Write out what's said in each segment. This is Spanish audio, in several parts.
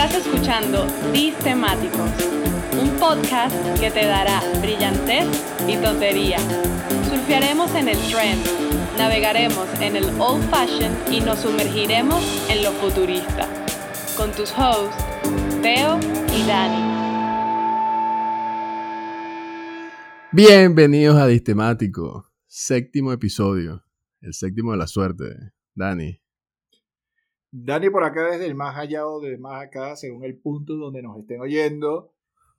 Estás escuchando Temáticos, un podcast que te dará brillantez y tontería. Surfearemos en el trend, navegaremos en el old fashion y nos sumergiremos en lo futurista. Con tus hosts, Teo y Dani. Bienvenidos a Distemático, séptimo episodio, el séptimo de la suerte. Dani, Dani por acá desde el más allá o de más acá, según el punto donde nos estén oyendo.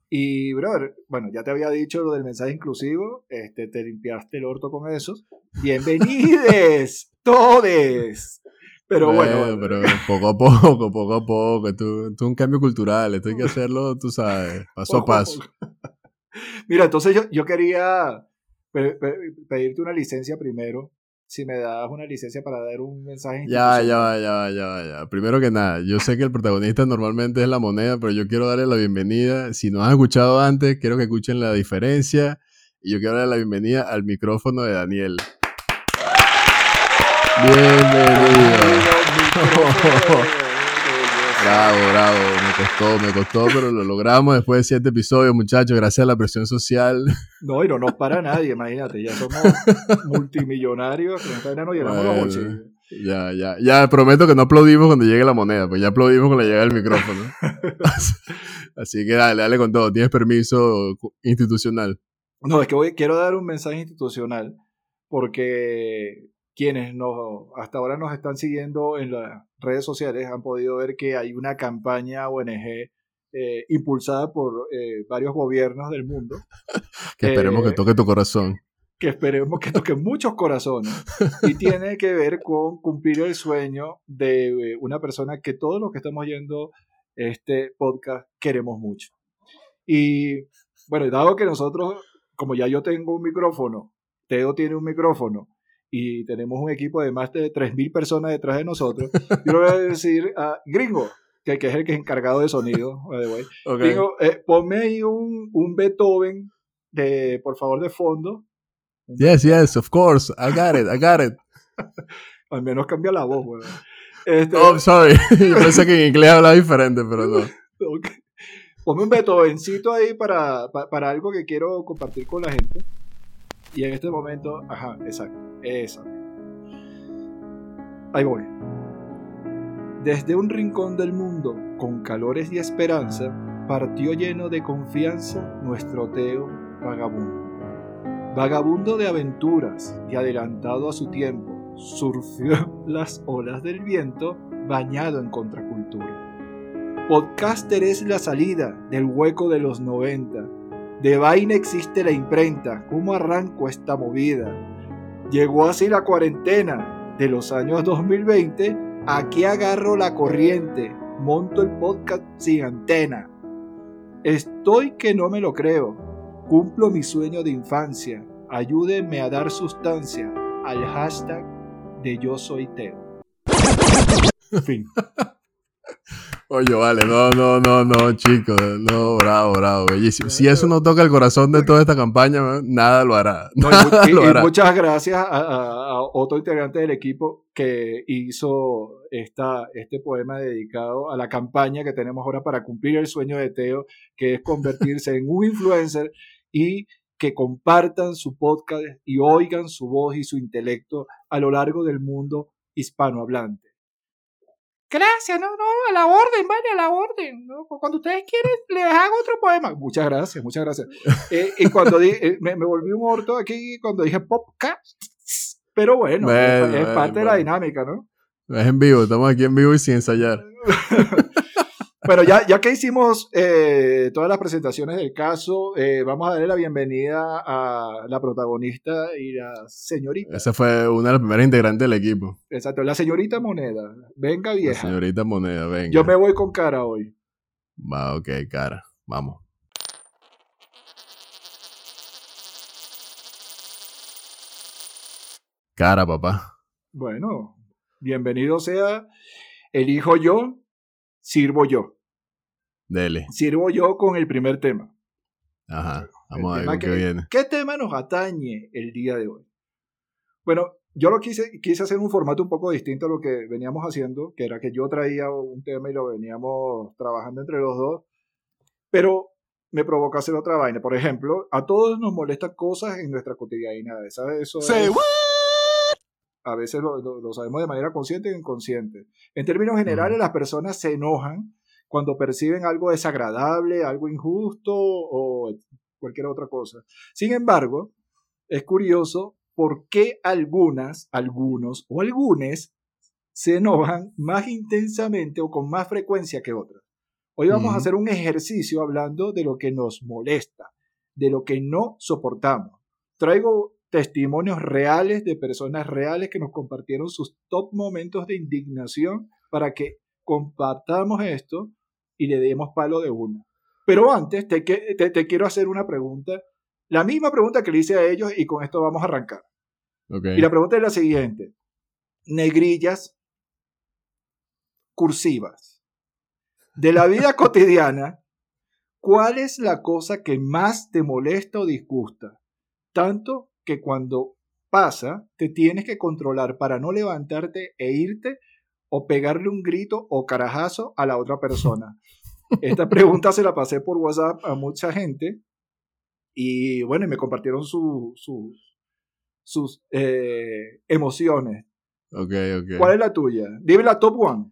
Y, brother, bueno, ya te había dicho lo del mensaje inclusivo, este, te limpiaste el orto con esos. Bienvenides, todes. Pero bueno, Pero poco a poco, poco a poco. Esto, es un cambio cultural, esto hay que hacerlo, tú sabes, paso a paso. Mira, entonces yo, yo quería pedirte una licencia primero si me das una licencia para dar un mensaje. Ya, ya, ya, ya, ya. Primero que nada, yo sé que el protagonista normalmente es la moneda, pero yo quiero darle la bienvenida. Si no has escuchado antes, quiero que escuchen la diferencia. Y yo quiero darle la bienvenida al micrófono de Daniel. Bienvenido. Bravo, bravo, me costó, me costó, pero lo logramos después de siete episodios, muchachos, gracias a la presión social. No, y no nos para nadie, imagínate, ya somos multimillonarios, no llenamos los Ya, ya, ya, prometo que no aplaudimos cuando llegue la moneda, pues ya aplaudimos cuando llega el micrófono. Así que dale, dale con todo, tienes permiso institucional. No, es que hoy quiero dar un mensaje institucional, porque quienes nos, hasta ahora nos están siguiendo en las redes sociales han podido ver que hay una campaña ONG eh, impulsada por eh, varios gobiernos del mundo. que esperemos que eh, toque tu corazón. Que esperemos que toque muchos corazones. Y tiene que ver con cumplir el sueño de una persona que todos los que estamos yendo este podcast queremos mucho. Y bueno, dado que nosotros, como ya yo tengo un micrófono, Teo tiene un micrófono, y tenemos un equipo de más de 3.000 personas detrás de nosotros, yo le voy a decir a Gringo, que, que es el que es encargado de sonido, Gringo, eh, ponme ahí un, un, Beethoven, de, por favor, de fondo. Yes, yes, of course, I got it, I got it. Al menos cambia la voz, weón. Este, oh, sorry, yo pensé que en inglés habla diferente, pero no. Ponme un Beethovencito ahí para, para algo que quiero compartir con la gente. Y en este momento, ajá, exacto, eso. Ahí voy. Desde un rincón del mundo, con calores y esperanza, partió lleno de confianza nuestro Teo vagabundo. Vagabundo de aventuras y adelantado a su tiempo, surfió las olas del viento bañado en contracultura. Podcaster es la salida del hueco de los 90 de vaina existe la imprenta. ¿Cómo arranco esta movida? Llegó así la cuarentena de los años 2020. Aquí agarro la corriente. Monto el podcast sin antena. Estoy que no me lo creo. Cumplo mi sueño de infancia. Ayúdenme a dar sustancia al hashtag de yo soy Teo. Fin. Oye, vale, no, no, no, no, chicos, no, bravo, bravo, bellísimo. Si eso no toca el corazón de toda esta campaña, nada lo hará. muchas gracias a, otro integrante del equipo que hizo esta, este poema dedicado a la campaña que tenemos ahora para cumplir el sueño de Teo, que es convertirse en un influencer y que compartan su podcast y oigan su voz y su intelecto a lo largo del mundo hispanohablante. Gracias, no, no, a la orden, vale, a la orden. Cuando ustedes quieren, les hago otro poema. Muchas gracias, muchas gracias. Eh, y cuando eh, me, volví un orto aquí cuando dije podcast, pero bueno, es, parte de la dinámica, ¿no? Es en vivo, estamos aquí en vivo y sin ensayar. Bueno, ya, ya que hicimos eh, todas las presentaciones del caso, eh, vamos a darle la bienvenida a la protagonista y la señorita. Esa fue una de las primeras integrantes del equipo. Exacto, la señorita Moneda. Venga, vieja. La señorita Moneda, venga. Yo me voy con cara hoy. Va, ok, cara. Vamos. Cara, papá. Bueno, bienvenido sea. Elijo yo, sirvo yo. Dele. Sirvo yo con el primer tema. Ajá, vamos a ver qué viene. ¿Qué tema nos atañe el día de hoy? Bueno, yo lo quise, quise hacer un formato un poco distinto a lo que veníamos haciendo, que era que yo traía un tema y lo veníamos trabajando entre los dos, pero me provoca hacer otra vaina. Por ejemplo, a todos nos molestan cosas en nuestra cotidianidad. ¿sabes? Eso a veces lo, sabemos de manera consciente o inconsciente. En términos generales, las personas se enojan cuando perciben algo desagradable, algo injusto o cualquier otra cosa. Sin embargo, es curioso por qué algunas, algunos o algunos se enojan más intensamente o con más frecuencia que otras. Hoy vamos a hacer un ejercicio hablando de lo que nos molesta, de lo que no soportamos. Traigo testimonios reales de personas reales que nos compartieron sus top momentos de indignación para que compartamos esto y le demos palo de una. Pero antes te, te, quiero hacer una pregunta, la misma pregunta que le hice a ellos y con esto vamos a arrancar. Y la pregunta es la siguiente. Negrillas cursivas. De la vida cotidiana, ¿cuál es la cosa que más te molesta o disgusta? Tanto que cuando pasa, te tienes que controlar para no levantarte e irte o pegarle un grito o carajazo a la otra persona. Esta pregunta se la pasé por WhatsApp a mucha gente y bueno, y me compartieron sus eh, emociones. Ok, ok. ¿Cuál es la tuya? Dime la top one.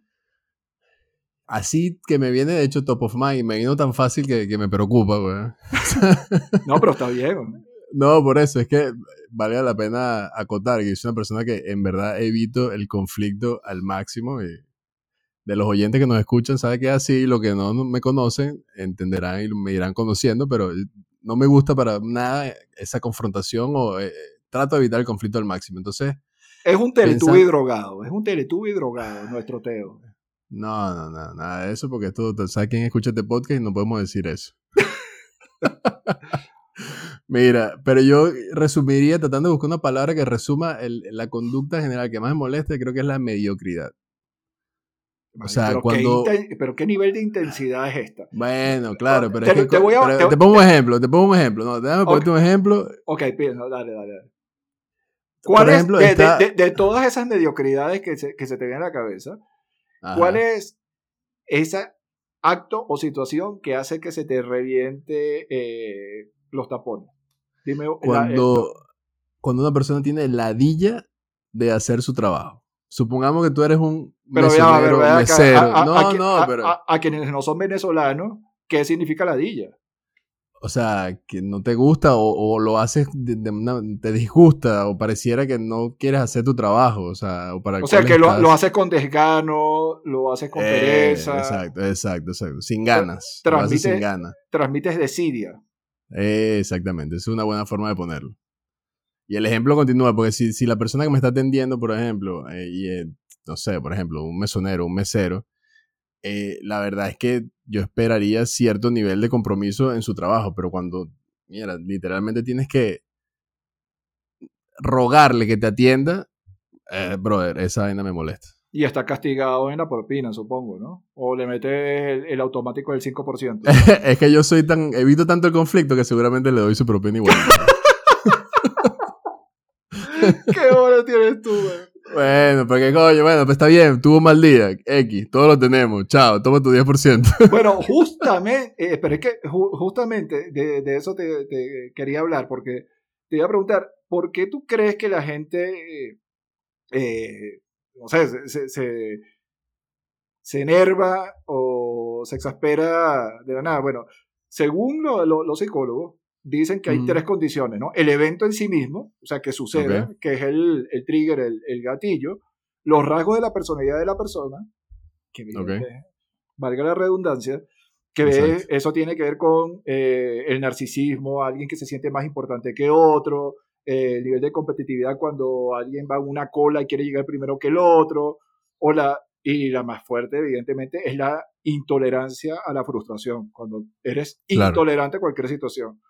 Así que me viene de hecho top of mind, me vino tan fácil que, que me preocupa, güey. no, pero está bien. No, por eso, es que vale la pena acotar que soy una persona que en verdad evito el conflicto al máximo. Y de los oyentes que nos escuchan, sabe que es así, lo que no me conocen entenderán y me irán conociendo, pero no me gusta para nada esa confrontación o eh, trato de evitar el conflicto al máximo. Entonces... Es un teletubi drogado, es un teletubi drogado nuestro Teo. No, no, no, nada de eso, porque esto, ¿sabes quién escucha este podcast? Y no podemos decir eso. Mira, pero yo resumiría tratando de buscar una palabra que resuma la conducta general que más me molesta, creo que es la mediocridad. O sea, pero cuando... Qué pero ¿qué nivel de intensidad es esta? Bueno, claro, pero es que... Te, voy a, te, pongo un ejemplo, te pongo un ejemplo. No, déjame ponerte un ejemplo. Ok, piensa, dale, dale, dale. ¿Cuál es, de, de, todas esas mediocridades que se, que se te vienen a la cabeza, cuál es ese acto o situación que hace que se te reviente eh, los tapones? Dime. Cuando, cuando una persona tiene ladilla de hacer su trabajo. Supongamos que tú eres un pero mesero. A, no, no, pero... a, quienes no son venezolanos, ¿qué significa ladilla? O sea, que no te gusta o, lo haces, te disgusta o pareciera que no quieres hacer tu trabajo. O sea, o para o sea que lo, lo, haces con desgano, lo haces con eh, pereza. Exacto, exacto, exacto. Sin ganas. Transmites, sin ganas. transmites desidia. Eh, exactamente, es una buena forma de ponerlo. Y el ejemplo continúa, porque si, si la persona que me está atendiendo, por ejemplo, eh, y no sé, por ejemplo, un mesonero, un mesero, eh, la verdad es que yo esperaría cierto nivel de compromiso en su trabajo, pero cuando, mira, literalmente tienes que rogarle que te atienda, eh, brother, esa vaina me molesta. Y está castigado en la propina, supongo, ¿no? O le metes el, automático del 5%. es que yo soy tan, evito tanto el conflicto que seguramente le doy su propina igual. ¿Qué hora tienes tú, güey? Bueno, porque coño, bueno, pues está bien, tuvo un mal día, X, todos lo tenemos, chao, toma tu 10%. Bueno, justamente, eh, pero es que justamente de, eso te, quería hablar, porque te iba a preguntar, ¿por qué tú crees que la gente, eh, no sé, se, se, se, enerva o se exaspera de la nada? Bueno, según los psicólogos, dicen que hay tres condiciones, ¿no? El evento en sí mismo, o sea, que sucede, que es el, el trigger, el, el, gatillo, los rasgos de la personalidad de la persona, que valga la redundancia, que eso tiene que ver con eh, el narcisismo, alguien que se siente más importante que otro, eh, el nivel de competitividad cuando alguien va a una cola y quiere llegar primero que el otro, o la, y la más fuerte, evidentemente, es la intolerancia a la frustración, cuando eres intolerante a cualquier situación.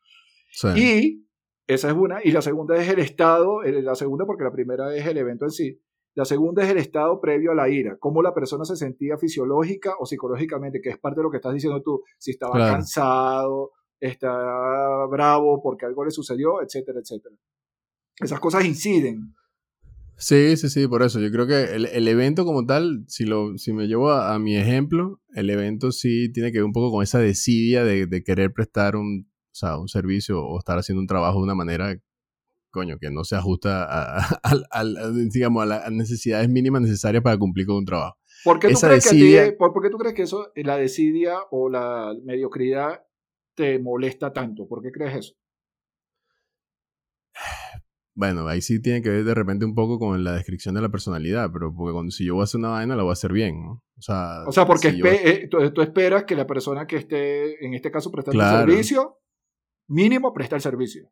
Y esa es una. Y la segunda es el estado, la segunda porque la primera es el evento en sí. La segunda es el estado previo a la ira, cómo la persona se sentía fisiológica o psicológicamente, que es parte de lo que estás diciendo tú, si estaba cansado, está bravo porque algo le sucedió, etcétera, etcétera. Esas cosas inciden. Sí, sí, sí, por eso. Yo creo que el, evento como tal, si, lo, si me llevo a, mi ejemplo, el evento sí tiene que ver un poco con esa desidia de, querer prestar un, o sea, un servicio o estar haciendo un trabajo de una manera, coño, que no se ajusta a, digamos, a las necesidades mínimas necesarias para cumplir con un trabajo. ¿Por qué, tú crees que por, qué tú crees que eso, la desidia o la mediocridad te molesta tanto? ¿Por qué crees eso? Bueno, ahí sí tiene que ver de repente un poco con la descripción de la personalidad, pero porque cuando, si yo voy a hacer una vaina, la voy a hacer bien, ¿no? O sea, o sea porque eh, tú, esperas que la persona que esté, en este caso, prestando el servicio, mínimo presta el servicio.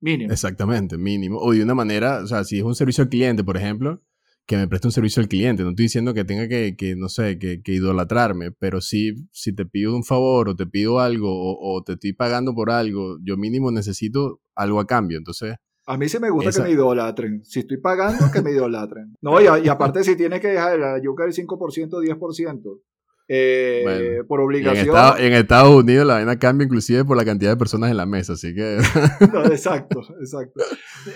Mínimo. Exactamente, mínimo. O de una manera, o sea, si es un servicio al cliente, por ejemplo, que me preste un servicio al cliente. No estoy diciendo que tenga que, que no sé, que, que, idolatrarme, pero sí, si te pido un favor o te pido algo o, o, te estoy pagando por algo, yo mínimo necesito algo a cambio. Entonces, a mí sí me gusta que me idolatren. Si estoy pagando, que me idolatren. No, y, y aparte si tienes que dejar la yuca del 5%, 10%. Eh, por obligación. En, Estados Unidos la vaina cambia inclusive por la cantidad de personas en la mesa, así que... exacto, exacto.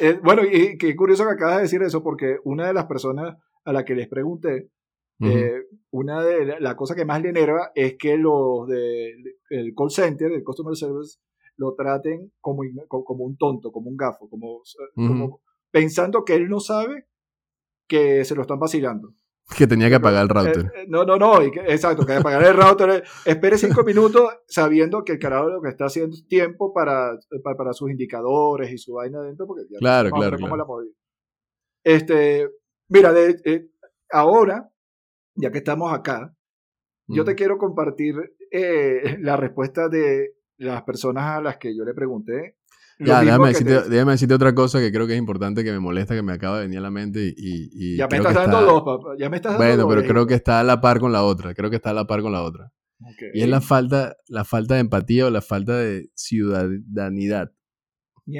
Eh, bueno, y qué curioso que acabas de decir eso, porque una de las personas a la que les pregunté, eh, una de las cosas que más le enerva es que los del call center, el customer service, lo traten como, como un tonto, como un gafo, como, pensando que él no sabe que se lo están vacilando. Que tenía que apagar el router. Eh, eh, no, no, no, exacto, que apagar el router. espere cinco minutos sabiendo que el carajo lo que está haciendo es tiempo para, para, sus indicadores y su vaina adentro, porque ya claro, claro, claro. La este, mira, de, eh, ahora, ya que estamos acá, yo te quiero compartir la respuesta de las personas a las que yo le pregunté. Ya, déjame decirte, otra cosa que creo que es importante, que me molesta, que me acaba de venir a la mente y... ya me estás dando dos, papá. Ya me estás dando Bueno, pero creo que está a la par con la otra. Creo que está a la par con la otra. Y es la falta, la falta de empatía o la falta de ciudadanidad.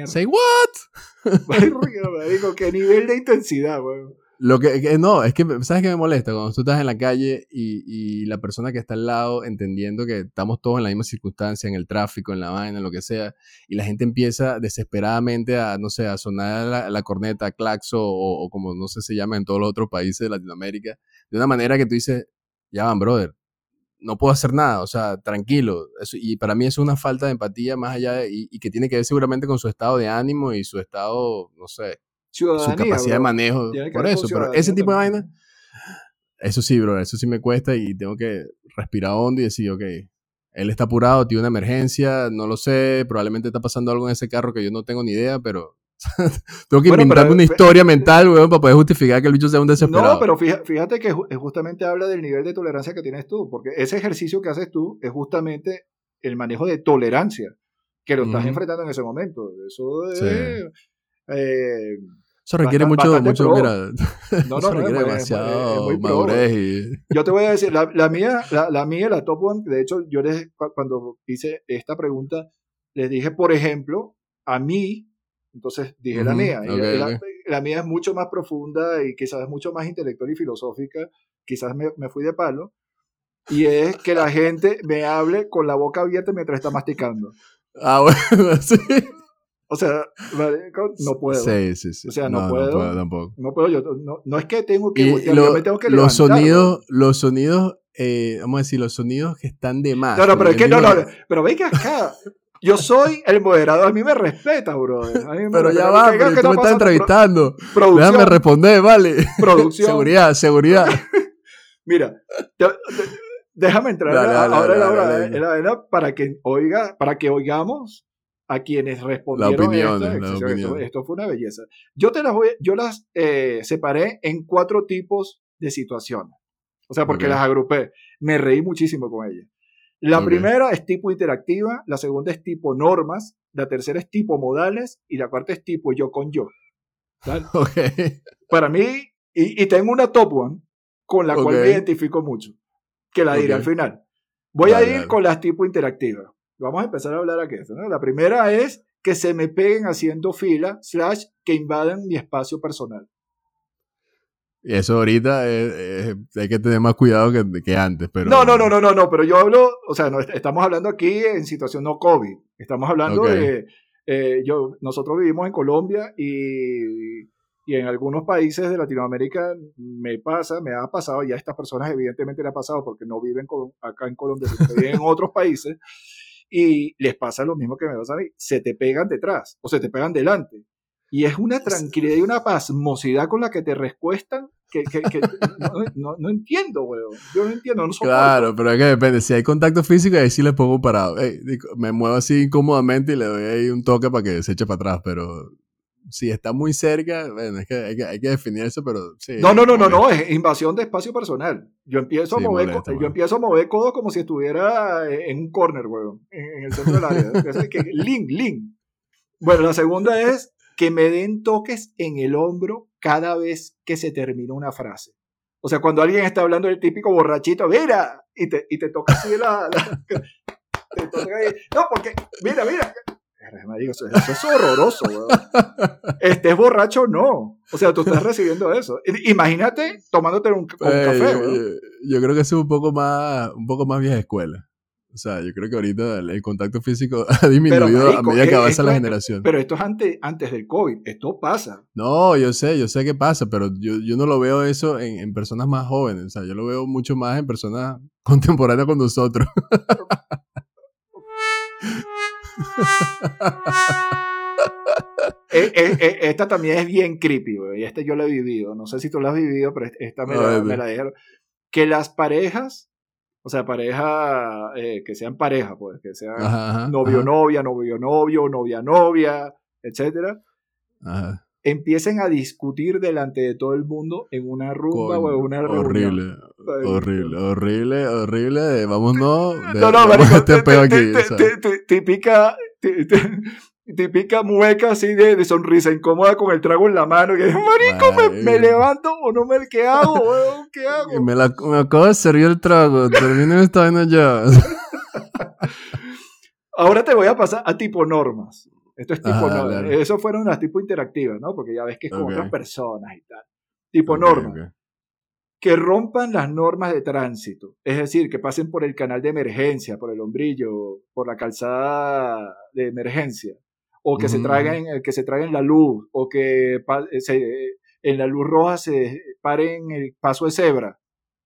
Say what? ¿Qué nivel de intensidad, weón? Lo que, no, es que, ¿sabes qué me molesta? Cuando tú estás en la calle y, y, la persona que está al lado, entendiendo que estamos todos en la misma circunstancia, en el tráfico, en la vaina, en lo que sea, y la gente empieza desesperadamente a, no sé, a sonar la, corneta, claxo, o, como no sé se llama en todos los otros países de Latinoamérica, de una manera que tú dices, ya van, brother, no puedo hacer nada, o sea, tranquilo. y para mí es una falta de empatía más allá de, y, y que tiene que ver seguramente con su estado de ánimo y su estado, no sé, su capacidad de manejo. Por eso, pero ese tipo de vaina, eso sí, bro, eso sí me cuesta y tengo que respirar hondo y decir, ok, él está apurado, tiene una emergencia, no lo sé, probablemente está pasando algo en ese carro que yo no tengo ni idea, pero tengo que inventarme una historia mental, weón, para poder justificar que el bicho sea un desesperado. No, pero fíjate que justamente habla del nivel de tolerancia que tienes tú, porque ese ejercicio que haces tú es justamente el manejo de tolerancia que lo estás enfrentando en ese momento. Eso es... Eh, eso requiere mucho, mucho, mira, no, no, requiere demasiado madurez y... Yo te voy a decir, la, la mía, la, la, mía, la top one, de hecho, yo les, cuando hice esta pregunta, les dije, por ejemplo, a mí, entonces dije la mía, la, mía es mucho más profunda y quizás es mucho más intelectual y filosófica, quizás me, me fui de palo, y es que la gente me hable con la boca abierta mientras está masticando. Ah, bueno, sí. O sea, no puedo. Sí, sí, sí. O sea, no, puedo. No puedo tampoco. No puedo, yo no, es que tengo que, me tengo que Los sonidos, los sonidos, eh, vamos a decir, los sonidos que están de más. No, no, pero es que no, no, pero ve que acá yo soy el moderador, a mí me respeta, bro. pero ya va, pero tú me estás entrevistando. Déjame responder, vale. Producción. seguridad, seguridad. Mira, déjame entrar ahora en la hora para que oiga, para que oigamos a quienes respondieron esto, esto, fue una belleza. Yo te las voy, yo las eh, separé en cuatro tipos de situaciones. O sea, porque las agrupé. Me reí muchísimo con ellas. La primera es tipo interactiva, la segunda es tipo normas, la tercera es tipo modales y la cuarta es tipo yo con yo. Para mí, y, tengo una top one con la cual me identifico mucho, que la diré al final. Voy a ir con las tipo interactivas. Vamos a empezar a hablar aquí. ¿no? La primera es que se me peguen haciendo fila, slash, que invadan mi espacio personal. Y eso ahorita hay que tener más cuidado que, que, antes, pero... No, no, no, no, no, no, pero yo hablo, o sea, no, estamos hablando aquí en situación no COVID, estamos hablando de, eh, yo, nosotros vivimos en Colombia y y en algunos países de Latinoamérica me pasa, me ha pasado, y a estas personas evidentemente le ha pasado porque no viven acá en Colombia, sino que viven en otros países, y les pasa lo mismo que me pasa a mí, se te pegan detrás o se te pegan delante. Y es una tranquilidad y una pasmosidad con la que te rescuestan que, no, no, entiendo, weón. Yo no entiendo, no Claro, pero es que depende. Si hay contacto físico, ahí sí le pongo parado. me muevo así incómodamente y le doy ahí un toque para que se eche para atrás, pero si está muy cerca, bueno, es que hay, que hay que definir eso, pero sí. No, no, no, no, no, es invasión de espacio personal. Yo empiezo, a, mover, yo empiezo a mover codo como si estuviera en un corner, weón, en, el centro del área. link, link. Bueno, la segunda es que me den toques en el hombro cada vez que se termina una frase. O sea, cuando alguien está hablando del típico borrachito, mira, y te, y te toca así la... te toca ahí. No, porque, mira, mira, eso, es horroroso, weón. Estés borracho no. O sea, tú estás recibiendo eso. Imagínate tomándote un, café, yo, creo que es un poco más, un poco más vieja escuela. O sea, yo creo que ahorita el, contacto físico ha disminuido a medida que avanza la generación. Pero esto es antes, antes del COVID, esto pasa. No, yo sé, yo sé que pasa, pero yo, yo no lo veo eso en, en, personas más jóvenes. O sea, yo lo veo mucho más en personas contemporáneas con nosotros. Eh, eh, eh, esta también es bien creepy, y este yo lo he vivido. No sé si tú lo has vivido, pero esta me, la, dijeron. Que las parejas, o sea, pareja, que sean pareja, pues, que sean novio-novia, novio-novio, novia-novia, etcétera, empiecen a discutir delante de todo el mundo en una rumba o en una reunión. Horrible, horrible, horrible, horrible. Vámonos. no, no, marico, este aquí. Típica, típica mueca así de, de, sonrisa incómoda con el trago en la mano. Que marico, me, levanto o no me... ¿Qué hago, weón? ¿Qué hago? Me, la, me acabo de servir el trago. Termino esta vaina ya. Ahora te voy a pasar a tipo normas. Esto es tipo normas. Eso fueron las tipo interactivas, ¿no? Porque ya ves que es con otras personas y tal. Tipo normas que rompan las normas de tránsito, es decir, que pasen por el canal de emergencia, por el hombrillo, por la calzada de emergencia, o que, se, traigan, que se traigan la luz, o que eh, en la luz roja se paren el paso de cebra,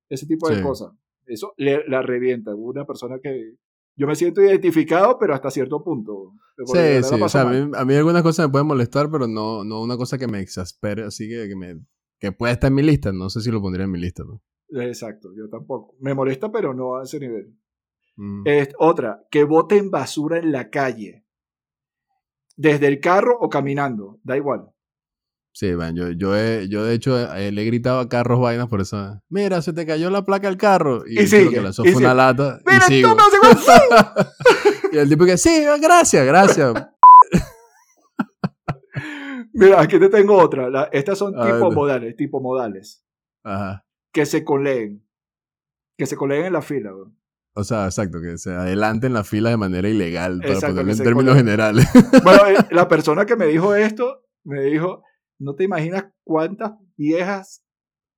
ese tipo de cosas. Eso la revienta. Una persona que yo me siento identificado, pero hasta cierto punto. Sí, sí. O sea, a, mí, algunas cosas me pueden molestar, pero no, no una cosa que me exaspere, así que, que me que puede estar en mi lista, no sé si lo pondría en mi lista. ¿no? Exacto, yo tampoco. Me molesta, pero no a ese nivel. Mm. otra, que boten basura en la calle. Desde el carro o caminando, da igual. Sí, van, yo, yo, he, yo de hecho eh, le he gritado a carros vainas por eso. Mira, se te cayó la placa del carro. Y, y que lanzó fue una lata. Mira, y sigo. y el tipo que, sí, gracias, gracias. Mira, aquí te tengo otra. estas son tipo modales, tipo modales. Ajá. Que se coleen. Que se coleen en la fila, O sea, exacto, que se adelanten la fila de manera ilegal, para ponerlo en términos generales. Bueno, eh, la persona que me dijo esto, me dijo, no te imaginas cuántas viejas,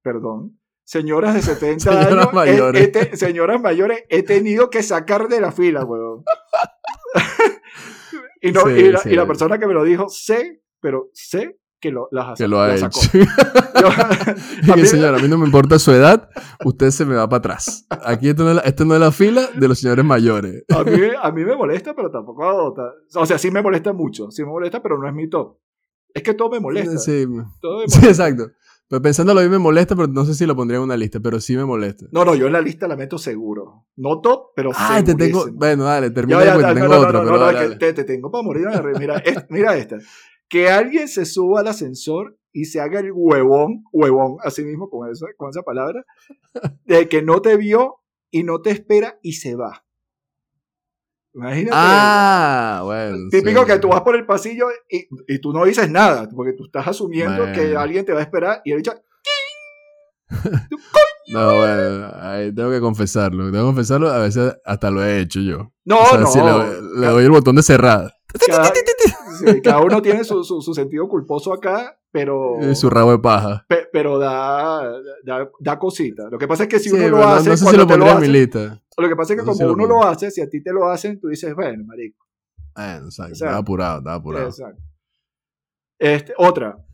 perdón, señoras de 70 señoras años, mayores. señoras mayores, he tenido que sacar de la fila, weón. y, no, y, la, y la persona que me lo dijo, sé pero sé que lo, las que lo ha hecho. señor, a mí no me importa su edad, usted se me va para atrás. Aquí esto no, es la, la fila de los señores mayores. A mí, a mí me molesta, pero tampoco... O sea, sí me molesta mucho, sí me molesta, pero no es mi top. Es que todo me molesta. Sí, sí exacto. Pero pensándolo a mí me molesta, pero no sé si lo pondría en una lista, pero sí me molesta. No, no, yo en la lista la meto seguro. No top, pero Ah, te tengo... Bueno, dale, termina, ya, ya, tengo no, otra, no, pero no, te, te, tengo para morir. Mira, mira esta que alguien se suba al ascensor y se haga el huevón, huevón, así mismo con, eso, con esa palabra, de que no te vio y no te espera y se va. Imagínate. Ah, bueno. Típico que tú vas por el pasillo y, y, tú no dices nada, porque tú estás asumiendo que alguien te va a esperar y él dice, no, bueno, ahí tengo que confesarlo. Tengo que confesarlo, a veces hasta lo he hecho yo. No, no. Si le, doy el botón de cerrada. Cada, uno tiene su, su, sentido culposo acá, pero. su rabo de paja. pero da, da, da, cosita. Lo que pasa es que si uno lo hace. No sé si lo pondría en mi lista. Lo que pasa es que como uno lo hace, si a ti te lo hacen, tú dices, bueno, marico. Eh, exacto. estaba apurado, estaba apurado. Exacto. Este, otra.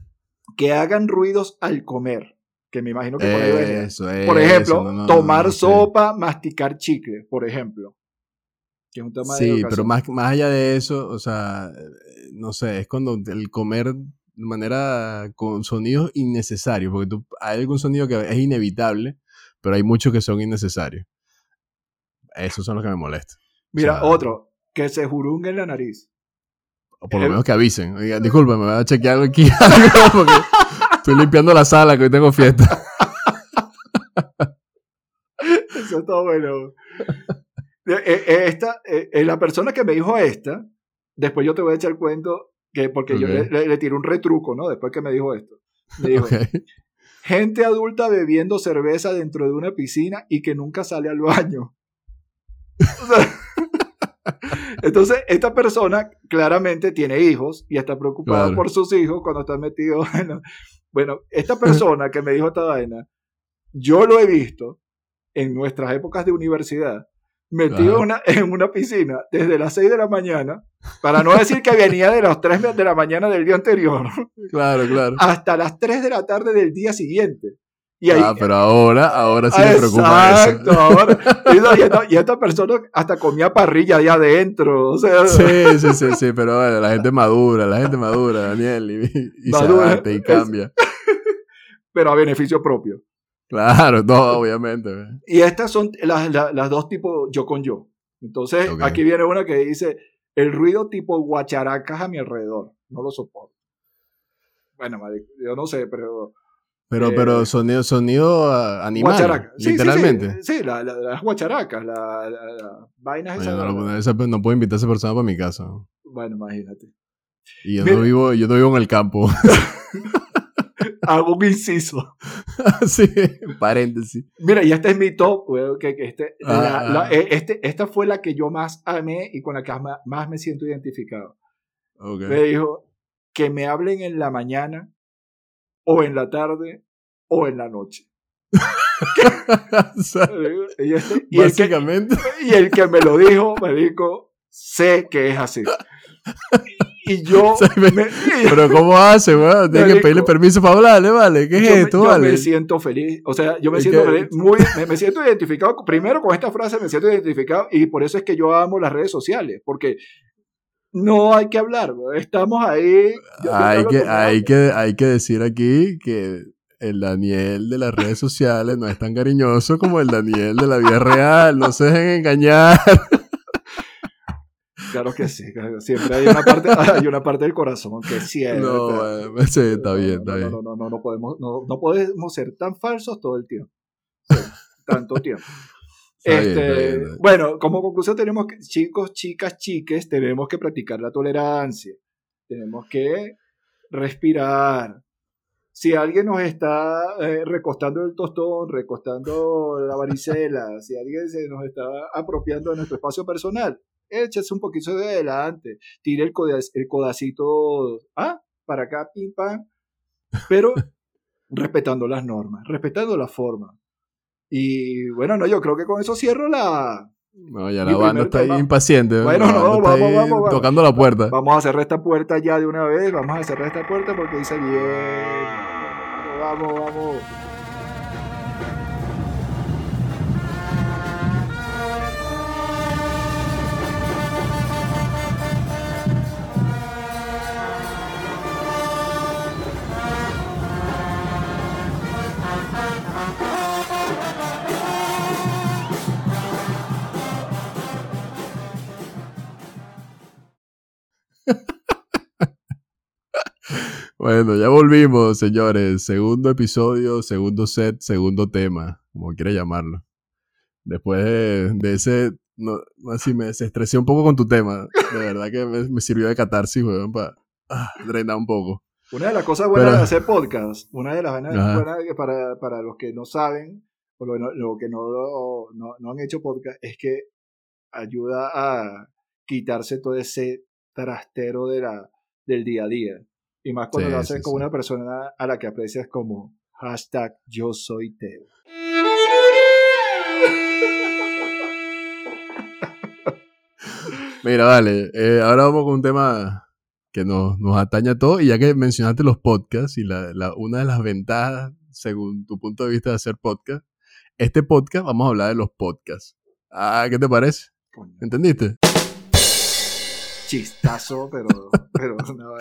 que hagan ruidos al comer. Que me imagino que por ahí venía. Eso, Por eso, ejemplo, no, no, no, tomar no sopa, masticar chicle, por ejemplo. Que es un tema Sí, pero más, más allá de eso, o sea, eh, no sé, es cuando el comer manera con sonidos innecesarios, porque tú, hay algún sonido que es inevitable, pero hay muchos que son innecesarios. Esos son los que me molestan. Mira, o sea- otro, que se jurungue en la nariz. O por lo menos que avisen. Oiga, disculpe, me voy a chequear aquí algo porque estoy limpiando la sala que hoy tengo fiesta. Eso está bueno. Eh, eh, Esta, eh, la persona que me dijo esta, después yo te voy a echar el cuento, que porque yo le, le- le tiré un retruco, ¿no? Después que me dijo esto. Me dijo, gente adulta bebiendo cerveza dentro de una piscina y que nunca sale al baño. O sea, entonces, esta persona claramente tiene hijos y está preocupada Claro. por sus hijos cuando están metidos en... la- Bueno, esta persona que me dijo esta vaina, yo lo he visto en nuestras épocas de universidad, metido en una, en una piscina desde las 6 de la mañana, para no decir que venía de las 3 de la mañana del día anterior, Claro, claro. hasta las 3 de la tarde del día siguiente. Y ahí, ah, pero ahora, ahora sí me preocupa Exacto, eso. ahora. Y, no, y esta, y esta persona hasta comía parrilla allá adentro. O sea, Sí, sí, sí, sí, pero bueno, la gente madura, la gente madura, Daniel, y, y se adapta y es- cambia. pero a beneficio propio. Claro, no, obviamente. Y estas son las, las, las dos tipos yo con yo. Entonces, aquí viene una que dice, el ruido tipo guacharacas a mi alrededor. No lo soporto. Bueno, yo no sé, pero... Pero, Eh, pero sonido, sonido ah, animal, guacharaca. Sí, sí, literalmente. Sí, sí, la- la- las guacharacas, la- la- las vainas esas. no, esa- no puedo invitar a esa persona para mi casa. ¿no? Bueno, imagínate. Y yo Mira. no vivo, yo no vivo en el campo. Hago un inciso. sí, paréntesis. Mira, y este es mi top, que, que este, la- Ah. la- eh, este, esta fue la que yo más amé y con la que ma- más me siento identificado. Ok. Me dijo que me hablen en la mañana o en la tarde o en la noche. O sea, Y, este- y el que, básicamente. y el que me lo dijo, me dijo, sé que es así. Y yo... Me- Pero ¿cómo hace, weón? Tiene que pedirle permiso para hablarle, ¿vale? ¿Qué es yo, me- esto, yo vale? me siento feliz. O sea, yo me siento que- feliz, muy, me, me siento identificado. Primero con esta frase me siento identificado y por eso es que yo amo las redes sociales, porque no hay que hablar. Estamos ahí. hay, que, hay, que, hay que decir aquí que el Daniel de las redes sociales no es tan cariñoso como el Daniel de la vida real. No se dejen engañar. Claro que sí. Siempre hay una parte, hay una parte del corazón que es. No, sí, está bien, está no, bien. No, no, no, no podemos, no, no podemos ser tan falsos todo el tiempo. Tanto tiempo. Bien, Este, bien, bien. Bueno, como conclusión tenemos que, chicos, chicas, chiques, tenemos que practicar la tolerancia. Tenemos que respirar. Si alguien nos está eh, recostando el tostón, recostando la varicela, si alguien se nos está apropiando de nuestro espacio personal, échese un poquito de adelante, tire el, coda- el codacito ah, para acá, pim, pam, pero respetando las normas, respetando la forma. Y bueno, no, yo creo que con eso cierro la, No, ya la banda está ahí impaciente. Bueno, no, vamos, vamos, vamos. Tocando la puerta. Vamos a cerrar esta puerta ya de una vez. Vamos a cerrar esta puerta porque dice bien. Vamos, vamos, Bueno, ya volvimos, señores. Segundo episodio, segundo set, segundo tema, como quiera llamarlo. Después de, de ese, no, así me desestresé un poco con tu tema. De verdad que me, me sirvió de catarsis, weón, para drenar un poco. Una de las cosas buenas Pero- de hacer podcast, una de las vainas buenas que para, para los que no saben, o lo, lo que no, lo- no, no han hecho podcast, es que ayuda a quitarse todo ese trastero de la, del día a día. Y más cuando Sí, lo haces sí, con sí. una persona a la que aprecias como hashtag yo soy Teo. Mira, vale, eh, ahora vamos con un tema que nos, nos atañe a todos. Y ya que mencionaste los podcasts y la, la, una de las ventajas, según tu punto de vista de hacer podcast, este podcast vamos a hablar de los podcasts. Ah, ¿qué te parece? ¿Entendiste? Chistazo, pero, pero no,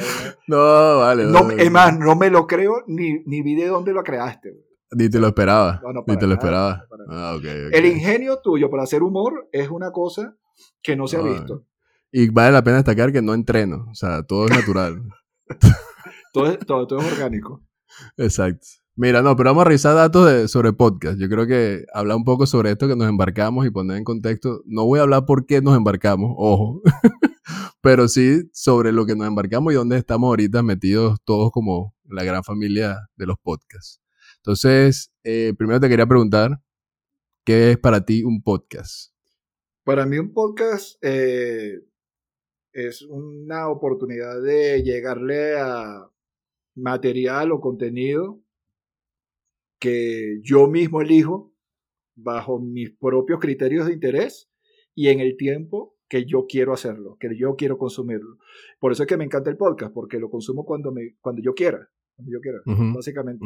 no, vale. No, es más, no me lo creo ni, ni vi de dónde lo creaste. Ni te lo esperaba. ni te lo esperaba. Ah, okay, El ingenio tuyo para hacer humor es una cosa que no se ha visto. Y vale la pena destacar que no entreno. O sea, todo es natural. todo, es, todo, todo, es orgánico. Exacto. Mira, no, pero vamos a revisar datos de, sobre podcast. Yo creo que hablar un poco sobre esto que nos embarcamos y poner en contexto. No voy a hablar por qué nos embarcamos, ojo. pero sí sobre lo que nos embarcamos y dónde estamos ahorita metidos todos como la gran familia de los podcasts. Entonces, eh, primero te quería preguntar, ¿qué es para ti un podcast? Para mí un podcast eh, es una oportunidad de llegarle a material o contenido que yo mismo elijo bajo mis propios criterios de interés y en el tiempo que yo quiero hacerlo, que yo quiero consumirlo. Por eso es que me encanta el podcast, porque lo consumo cuando, me, cuando yo quiera, cuando yo quiera, básicamente.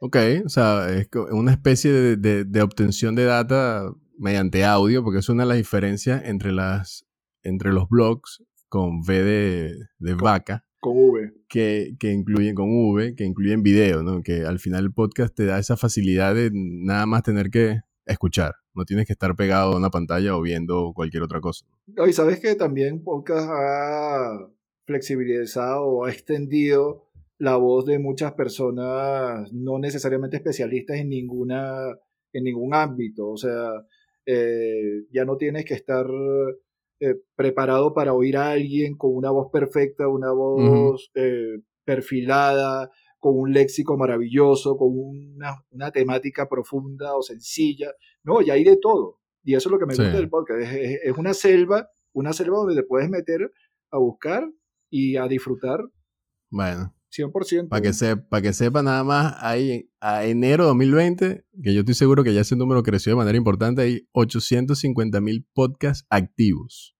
Ok, o sea, es una especie de, de, obtención de data mediante audio, porque es una de las diferencias entre, las, entre los blogs con V de, de vaca. Con V. Que, que, incluyen con V, que incluyen video, ¿no? Que al final el podcast te da esa facilidad de nada más tener que escuchar. No tienes que estar pegado a una pantalla o viendo cualquier otra cosa. Y sabes que también podcast ha flexibilizado o ha extendido la voz de muchas personas no necesariamente especialistas en ninguna en ningún ámbito o sea eh, ya no tienes que estar eh, preparado para oír a alguien con una voz perfecta una voz eh, perfilada con un léxico maravilloso con una, una, temática profunda o sencilla. No ya hay de todo. Y eso es lo que me gusta del podcast. Es, es una selva una selva donde te puedes meter a buscar y a disfrutar. Bueno. 100%. Para que sepa nada más, hay a enero de 2020, que yo estoy seguro que ya ese número creció de manera importante, hay 850 mil podcasts activos.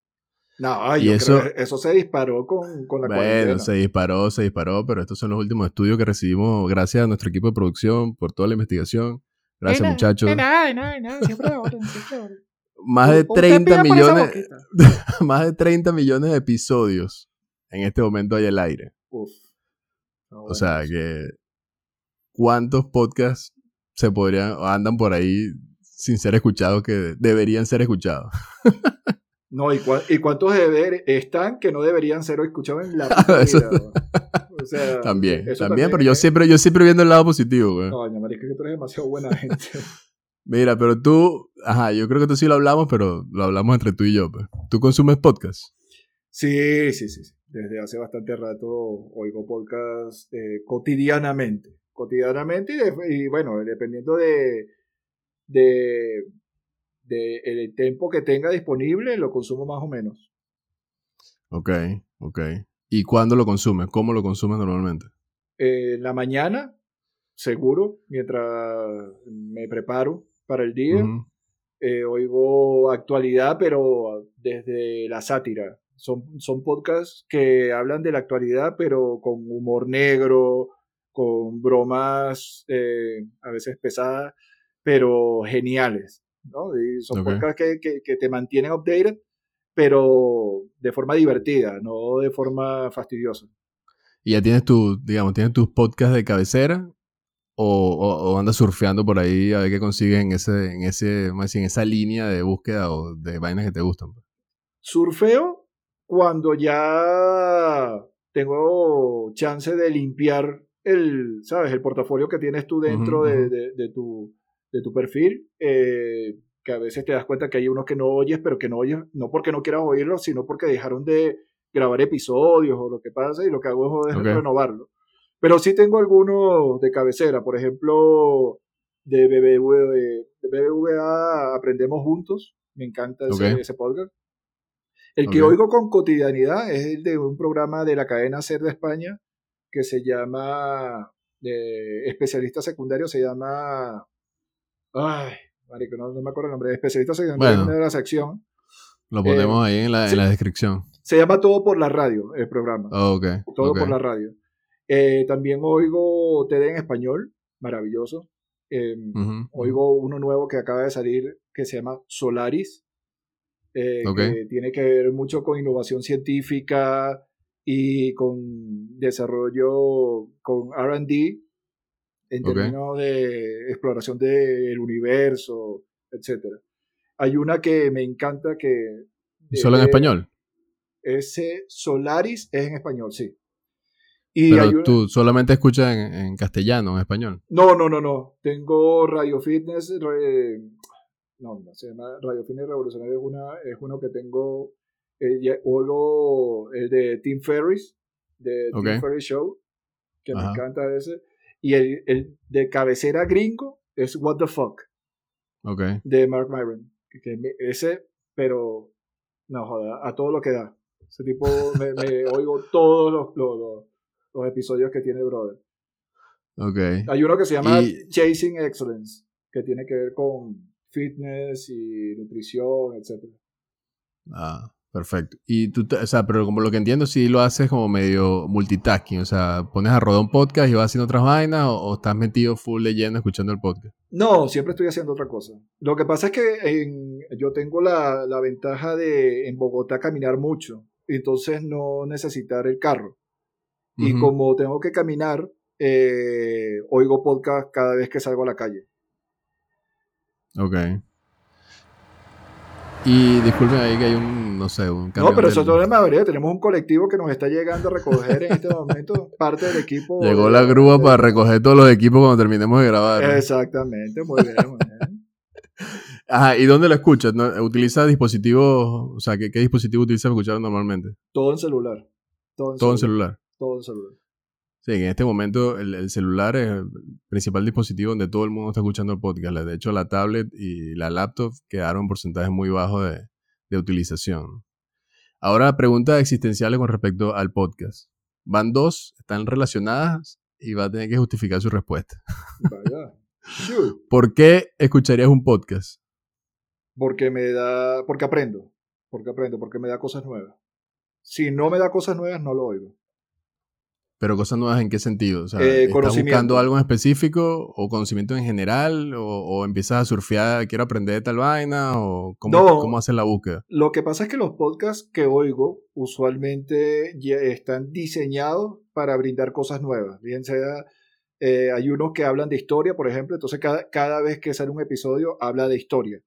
No, y eso, eso se disparó con, con la bueno, se disparó, se disparó, pero estos son los últimos estudios que recibimos gracias a nuestro equipo de producción por toda la investigación. Gracias, muchachos. De nada, de nada, de nada. Siempre siempre Más de 30 millones, más de 30 millones de episodios en este momento hay al aire. Uf o sea que cuántos podcasts se podrían o andan por ahí sin ser escuchados que deberían ser escuchados. no, ¿y, ¿y cuántos están que no deberían ser escuchados en la o sea, también, también, pero yo siempre, yo siempre viendo el lado positivo, güey. No, es que tú eres demasiado buena gente. Mira, pero tú, ajá, yo creo que tú sí lo hablamos, pero lo hablamos entre tú y yo. Pues. ¿Tú consumes podcasts? Sí, sí, sí. sí desde hace bastante rato oigo podcast eh, cotidianamente. Cotidianamente y, bueno, dependiendo de, de, el tiempo que tenga disponible, lo consumo más o menos. Ok, ok. ¿Y cuándo lo consumes? ¿Cómo lo consumes normalmente? en la mañana, seguro, mientras me preparo para el día. Eh, oigo actualidad, pero desde la sátira, son, son podcasts que hablan de la actualidad, pero con humor negro, con bromas eh, a veces pesadas, pero geniales. ¿No? son podcasts que, que, te mantienen updated, pero de forma divertida, no de forma fastidiosa. ¿Y ya tienes tu, digamos, tienes tus podcasts de cabecera? O, o, andas surfeando por ahí a ver qué consigues en ese, en ese, más en esa línea de búsqueda o de vainas que te gustan. Pues? Surfeo cuando ya tengo chance de limpiar el, ¿sabes? El portafolio que tienes tú dentro de, de, tu, de tu perfil, eh, que a veces te das cuenta que hay unos que no oyes, pero que no oyes, no porque no quieras oírlos, sino porque dejaron de grabar episodios o lo que pasa y lo que hago es renovarlo. Pero sí tengo algunos de cabecera, por ejemplo, de BBVA, Aprendemos Juntos, me encanta ese, ese podcast. El que oigo con cotidianidad es el de un programa de la cadena SER de España que se llama, de especialista secundario, se llama, ay, marico, no, me acuerdo el nombre, especialista secundario de la sección. Lo ponemos eh, ahí en la, en la, descripción. Se llama Todo por la Radio, el programa. Oh, ok. Todo por la radio. Eh, también oigo TD en español, maravilloso. Eh, Ujú, Oigo uno nuevo que acaba de salir que se llama Solaris, eh, que tiene que ver mucho con innovación científica y con desarrollo, con RD, en términos de exploración del universo, etc. Hay una que me encanta que... ¿Y ¿Solo en eh, español? Ese Solaris es en español, sí. Y Pero una- tú solamente escuchas en, en castellano, en español. No, no, no, no. Tengo Radio Fitness. re- No, no, se llama Radio Fitness Revolucionario. Es, una, es uno que tengo. eh, ya- oigo el de Tim Ferriss, de Ok. Tim Ferriss Show, que Ajá. me encanta ese. Y el, el de cabecera gringo es What the Fuck, Ok. de Mark Myron. Que- ese, pero. No, joda, a todo lo que da. Ese tipo, me, me oigo todos los, los, los- los episodios que tiene brother. Ok. Hay uno que se llama Y- Chasing Excellence, que tiene que ver con fitness y nutrición, etc. Ah, perfecto. Y tú, o sea, pero como lo que entiendo, sí lo haces como medio multitasking. O sea, pones a rodar un podcast y vas haciendo otras vainas o, o estás metido full leyendo, escuchando el podcast. No, siempre estoy haciendo otra cosa. Lo que pasa es que en- yo tengo la, la ventaja de en Bogotá caminar mucho, entonces no necesitar el carro. Y como tengo que caminar, eh, oigo podcast cada vez que salgo a la calle. Ok. Y disculpen ahí que hay un, no sé, un No, pero eso es mayoría. Tenemos un colectivo que nos está llegando a recoger en este momento, parte del equipo. Llegó de- la grúa de- para recoger todos los equipos cuando terminemos de grabar. ¿no? Exactamente, muy bien, muy bien. Ajá, ¿y dónde lo escuchas? ¿No? ¿Utilizas dispositivos? O sea, ¿qué, qué dispositivo utilizas para escucharlo normalmente? Todo en celular. Todo en Todo en celular. celular. Todo en celular. Sí, en este momento el, el celular es el principal dispositivo donde todo el mundo está escuchando el podcast. De hecho, la tablet y la laptop quedaron en porcentajes muy bajos de, de utilización. Ahora, preguntas existenciales con respecto al podcast. Van dos, están relacionadas y va a tener que justificar su respuesta. Vaya. ¿Por qué escucharías un podcast? Porque me da. Porque aprendo. Porque aprendo. Porque me da cosas nuevas. Si no me da cosas nuevas, no lo oigo. Pero cosas nuevas en qué sentido? O sea, Eh, ¿estás buscando algo en específico o conocimiento en general? ¿O, o empiezas a surfear, quiero aprender de tal vaina? ¿O cómo, No. cómo haces la búsqueda? Lo que pasa es que los podcasts que oigo usualmente ya están diseñados para brindar cosas nuevas. Bien sea, eh, hay unos que hablan de historia, por ejemplo, entonces cada, cada vez que sale un episodio habla de historia.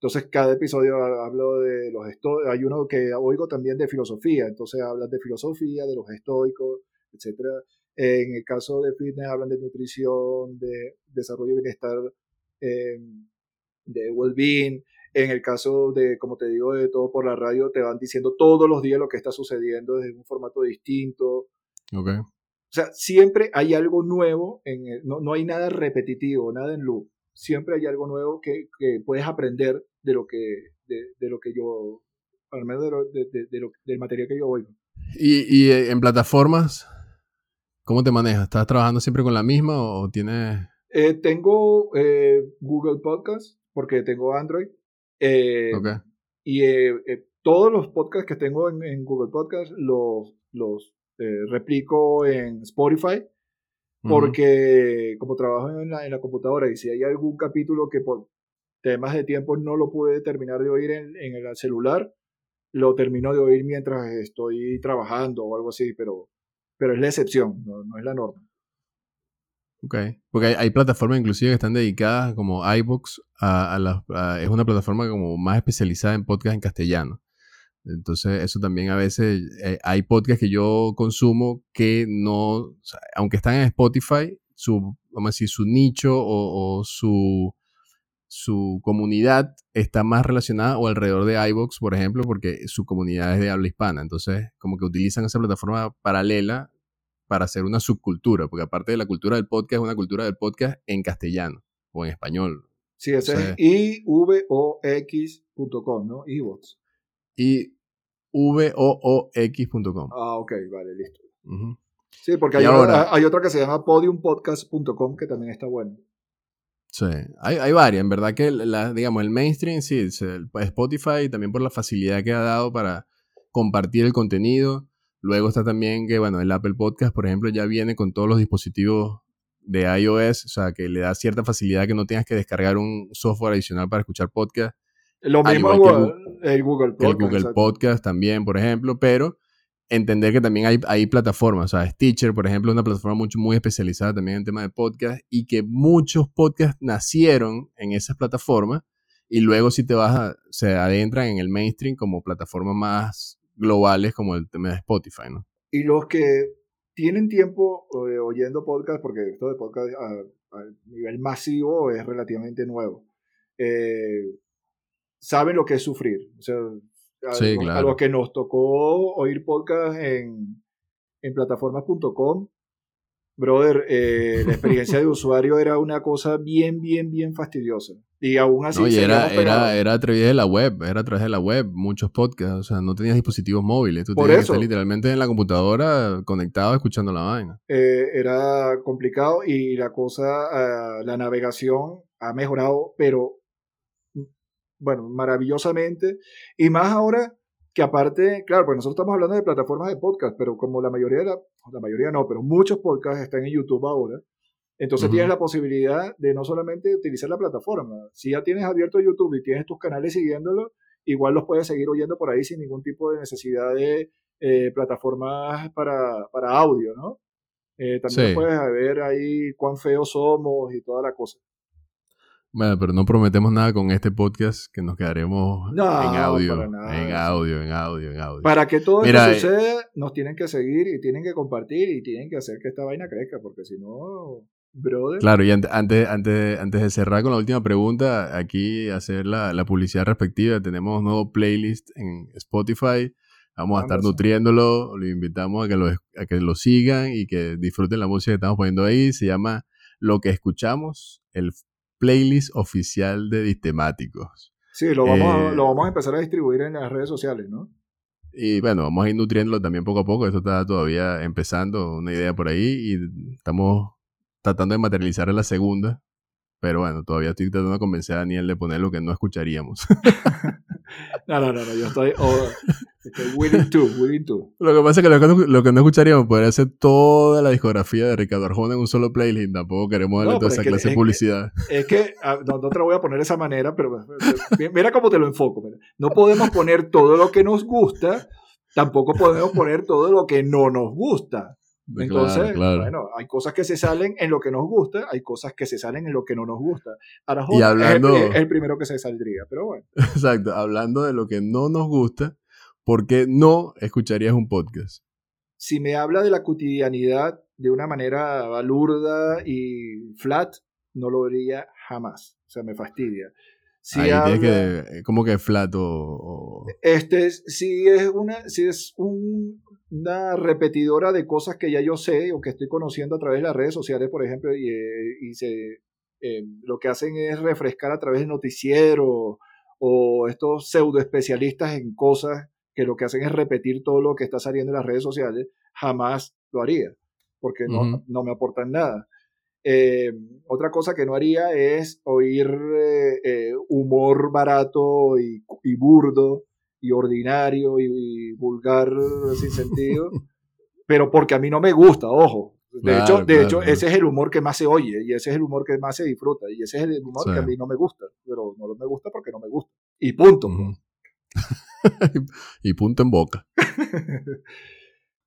Entonces cada episodio ha- hablo de los estoicos, hay uno que oigo también de filosofía, entonces hablan de filosofía, de los estoicos, etc. En el caso de fitness hablan de nutrición, de desarrollo y bienestar, eh, de well-being. En el caso de, como te digo, de todo por la radio, te van diciendo todos los días lo que está sucediendo desde un formato distinto. Ok. O sea, siempre hay algo nuevo, en el- no, no hay nada repetitivo, nada en loop. Siempre hay algo nuevo que, que puedes aprender de lo que, de, de lo que yo, al menos de lo- de lo- del material que yo oigo. ¿Y, y eh, en plataformas? ¿Cómo te manejas? ¿Estás trabajando siempre con la misma o tienes...? Eh, tengo eh, Google Podcast, porque tengo Android. Eh, Ok. Y eh, todos los podcasts que tengo en, en Google Podcast los, los replico en Spotify porque como trabajo en la, en la computadora y si hay algún capítulo que por temas de tiempo no lo pude terminar de oír en, en el celular, lo termino de oír mientras estoy trabajando o algo así, pero, pero es la excepción, no, no es la norma. Ok. Porque hay, hay plataformas inclusive que están dedicadas como iBooks a, a es una plataforma como más especializada en podcast en castellano. Entonces, eso también a veces eh, hay podcasts que yo consumo que no, aunque están en Spotify, su, vamos a decir, su nicho o su, su comunidad está más relacionada o alrededor de iBox, por ejemplo, porque su comunidad es de habla hispana. Entonces, como que utilizan esa plataforma paralela para hacer una subcultura, porque aparte de la cultura del podcast, es una cultura del podcast en castellano o en español. Sí, ese es ivox.com, ¿no? iVox. Y voox.com. Ah, ok, vale, listo. Sí, porque hay, ahora- hay otra que se llama podiumpodcast.com que también está bueno. Sí, hay, hay varias, en verdad que la, digamos, el mainstream, sí, el Spotify también por la facilidad que ha dado para compartir el contenido. Luego está también que, bueno, el Apple Podcast, por ejemplo, ya viene con todos los dispositivos de iOS, o sea, que le da cierta facilidad que no tengas que descargar un software adicional para escuchar podcast. Lo mismo el, Google Podcast. El Google Podcast también, por ejemplo, pero entender que también hay, hay plataformas, o sea, Stitcher, por ejemplo, es una plataforma mucho, muy especializada también en tema de podcast y que muchos podcasts nacieron en esas plataformas y luego si te vas a, se adentran en el mainstream como plataformas más globales como el tema de Spotify, ¿no? Y los que tienen tiempo eh, oyendo podcast, porque esto de podcast a, nivel masivo es relativamente nuevo, eh, saben lo que es sufrir. O sea, a, los que nos tocó oír podcast en, en plataformas.com, brother, eh, la experiencia de usuario era una cosa bien, bien, bien fastidiosa. Y aún así... No, era, era, era, a través de la web, era a través de la web, muchos podcasts, o sea, no tenías dispositivos móviles, tú tenías que estar literalmente en la computadora conectado escuchando la vaina. Eh, era complicado y la cosa, ah, la navegación ha mejorado, pero bueno, maravillosamente. Y más ahora que aparte, claro, pues nosotros estamos hablando de plataformas de podcast, pero como la mayoría de la, la mayoría no, pero muchos podcasts están en YouTube ahora, entonces tienes la posibilidad de no solamente utilizar la plataforma, si ya tienes abierto YouTube y tienes tus canales siguiéndolo, igual los puedes seguir oyendo por ahí sin ningún tipo de necesidad de eh, plataformas para, para, audio, ¿no? Eh, también puedes ver ahí cuán feos somos y toda la cosa. Bueno, pero no prometemos nada con este podcast que nos quedaremos en audio, en audio, en audio, en audio. Para que todo esto eh, suceda, nos tienen que seguir y tienen que compartir y tienen que hacer que esta vaina crezca, porque si no, brother. Claro, y antes, antes, antes de cerrar con la última pregunta, aquí hacer la, la publicidad respectiva. Tenemos un nuevo playlist en Spotify. Vamos a estar nutriéndolo. Lo invitamos a que lo, a que lo sigan y que disfruten la música que estamos poniendo ahí. Se llama Lo que escuchamos, el playlist oficial de Distemáticos. Sí, lo vamos, eh, lo vamos a empezar a distribuir en las redes sociales, ¿no? Y bueno, vamos a ir nutriéndolo también poco a poco. Esto está todavía empezando, una idea por ahí, y estamos tratando de materializar la segunda. Pero bueno, todavía estoy tratando de convencer a Daniel de poner lo que no escucharíamos. no, no, no, yo estoy, oh, willing to, willing to. Lo que pasa es que lo que, no, escucharíamos podría ser toda la discografía de Ricardo Arjona en un solo playlist. Tampoco queremos darle toda esa clase de publicidad. es que, ah, no, te lo voy a poner de esa manera, pero mira cómo te lo enfoco. No podemos poner todo lo que nos gusta, tampoco podemos poner todo lo que no nos gusta. Entonces, bueno, hay cosas que se salen en lo que nos gusta, hay cosas que se salen en lo que no nos gusta. y hablando, es, el, primero que se saldría, pero bueno. Exacto, hablando de lo que no nos gusta, ¿por qué no escucharías un podcast? Si me habla de la cotidianidad de una manera balurda y flat, no lo vería jamás. O sea, me fastidia. Si Ahí que, eh, como que flat o, Este, si es una, si es un, una repetidora de cosas que ya yo sé o que estoy conociendo a través de las redes sociales, por ejemplo, y, eh, se, eh, lo que hacen es refrescar a través de noticieros o estos pseudo especialistas en cosas que lo que hacen es repetir todo lo que está saliendo en las redes sociales, jamás lo haría, porque no, no me aportan nada. Eh, otra cosa que no haría es oír humor barato y, y burdo y ordinario y, vulgar sin sentido, pero porque a mí no me gusta, ojo. De hecho, de hecho ese es el humor que más se oye y ese es el humor que más se disfruta y ese es el humor que a mí no me gusta, pero no me gusta porque no me gusta. Y punto. y punto en boca.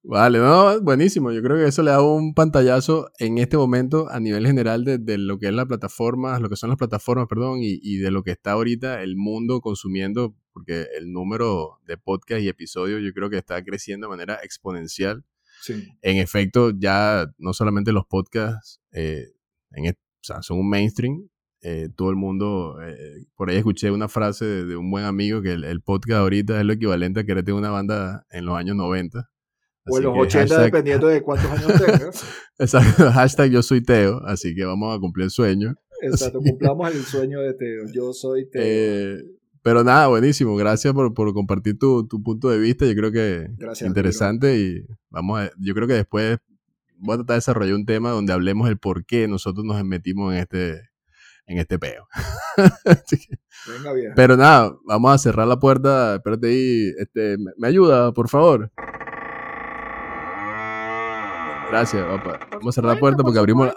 Vale, no, buenísimo. Yo creo que eso le da un pantallazo en este momento a nivel general de, lo que es la plataforma, lo que son las plataformas, perdón, y, de lo que está ahorita el mundo consumiendo, porque el número de podcast y episodios yo creo que está creciendo de manera exponencial. Sí. En efecto, ya no solamente los podcasts eh, en, son un mainstream, eh, todo el mundo, eh, por ahí escuché una frase de, un buen amigo que el, podcast ahorita es lo equivalente a que tener una banda en los años 90 o en los 80, dependiendo de cuántos años tengas. Exacto, hashtag yo soy Teo, así que vamos a cumplir el sueño. Exacto, cumplamos el sueño de Teo. Yo soy Teo. Eh, pero nada, buenísimo. Gracias por, por compartir tu, tu, punto de vista. Yo creo que es interesante y vamos a, yo creo que después voy a tratar de desarrollar un tema donde hablemos el por qué nosotros nos metimos en este, en este peo. Venga bien. Pero nada, vamos a cerrar la puerta. Espérate ahí. Este, ¿me, me ayuda, por favor? Gracias, papá. Vamos a cerrar la puerta porque abrimos la,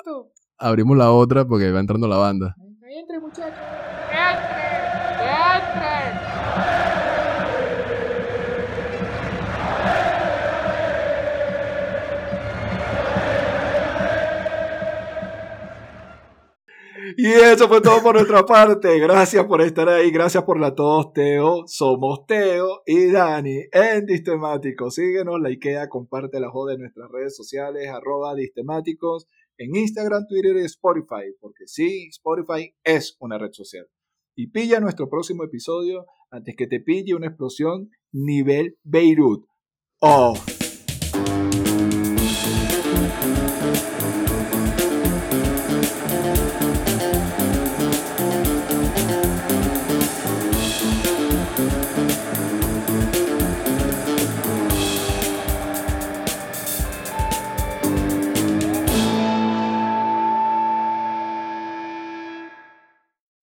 abrimos la otra porque va entrando la banda. Y eso fue todo por nuestra parte. Gracias por estar ahí. Gracias por la tos, Teo. Somos Teo y Dani en Distemáticos. Síguenos, likea, comparte la joda en nuestras redes sociales, arroba Distemáticos, en Instagram, Twitter y Spotify. Porque sí, Spotify es una red social. Y pilla nuestro próximo episodio antes que te pille una explosión nivel Beirut. Oh.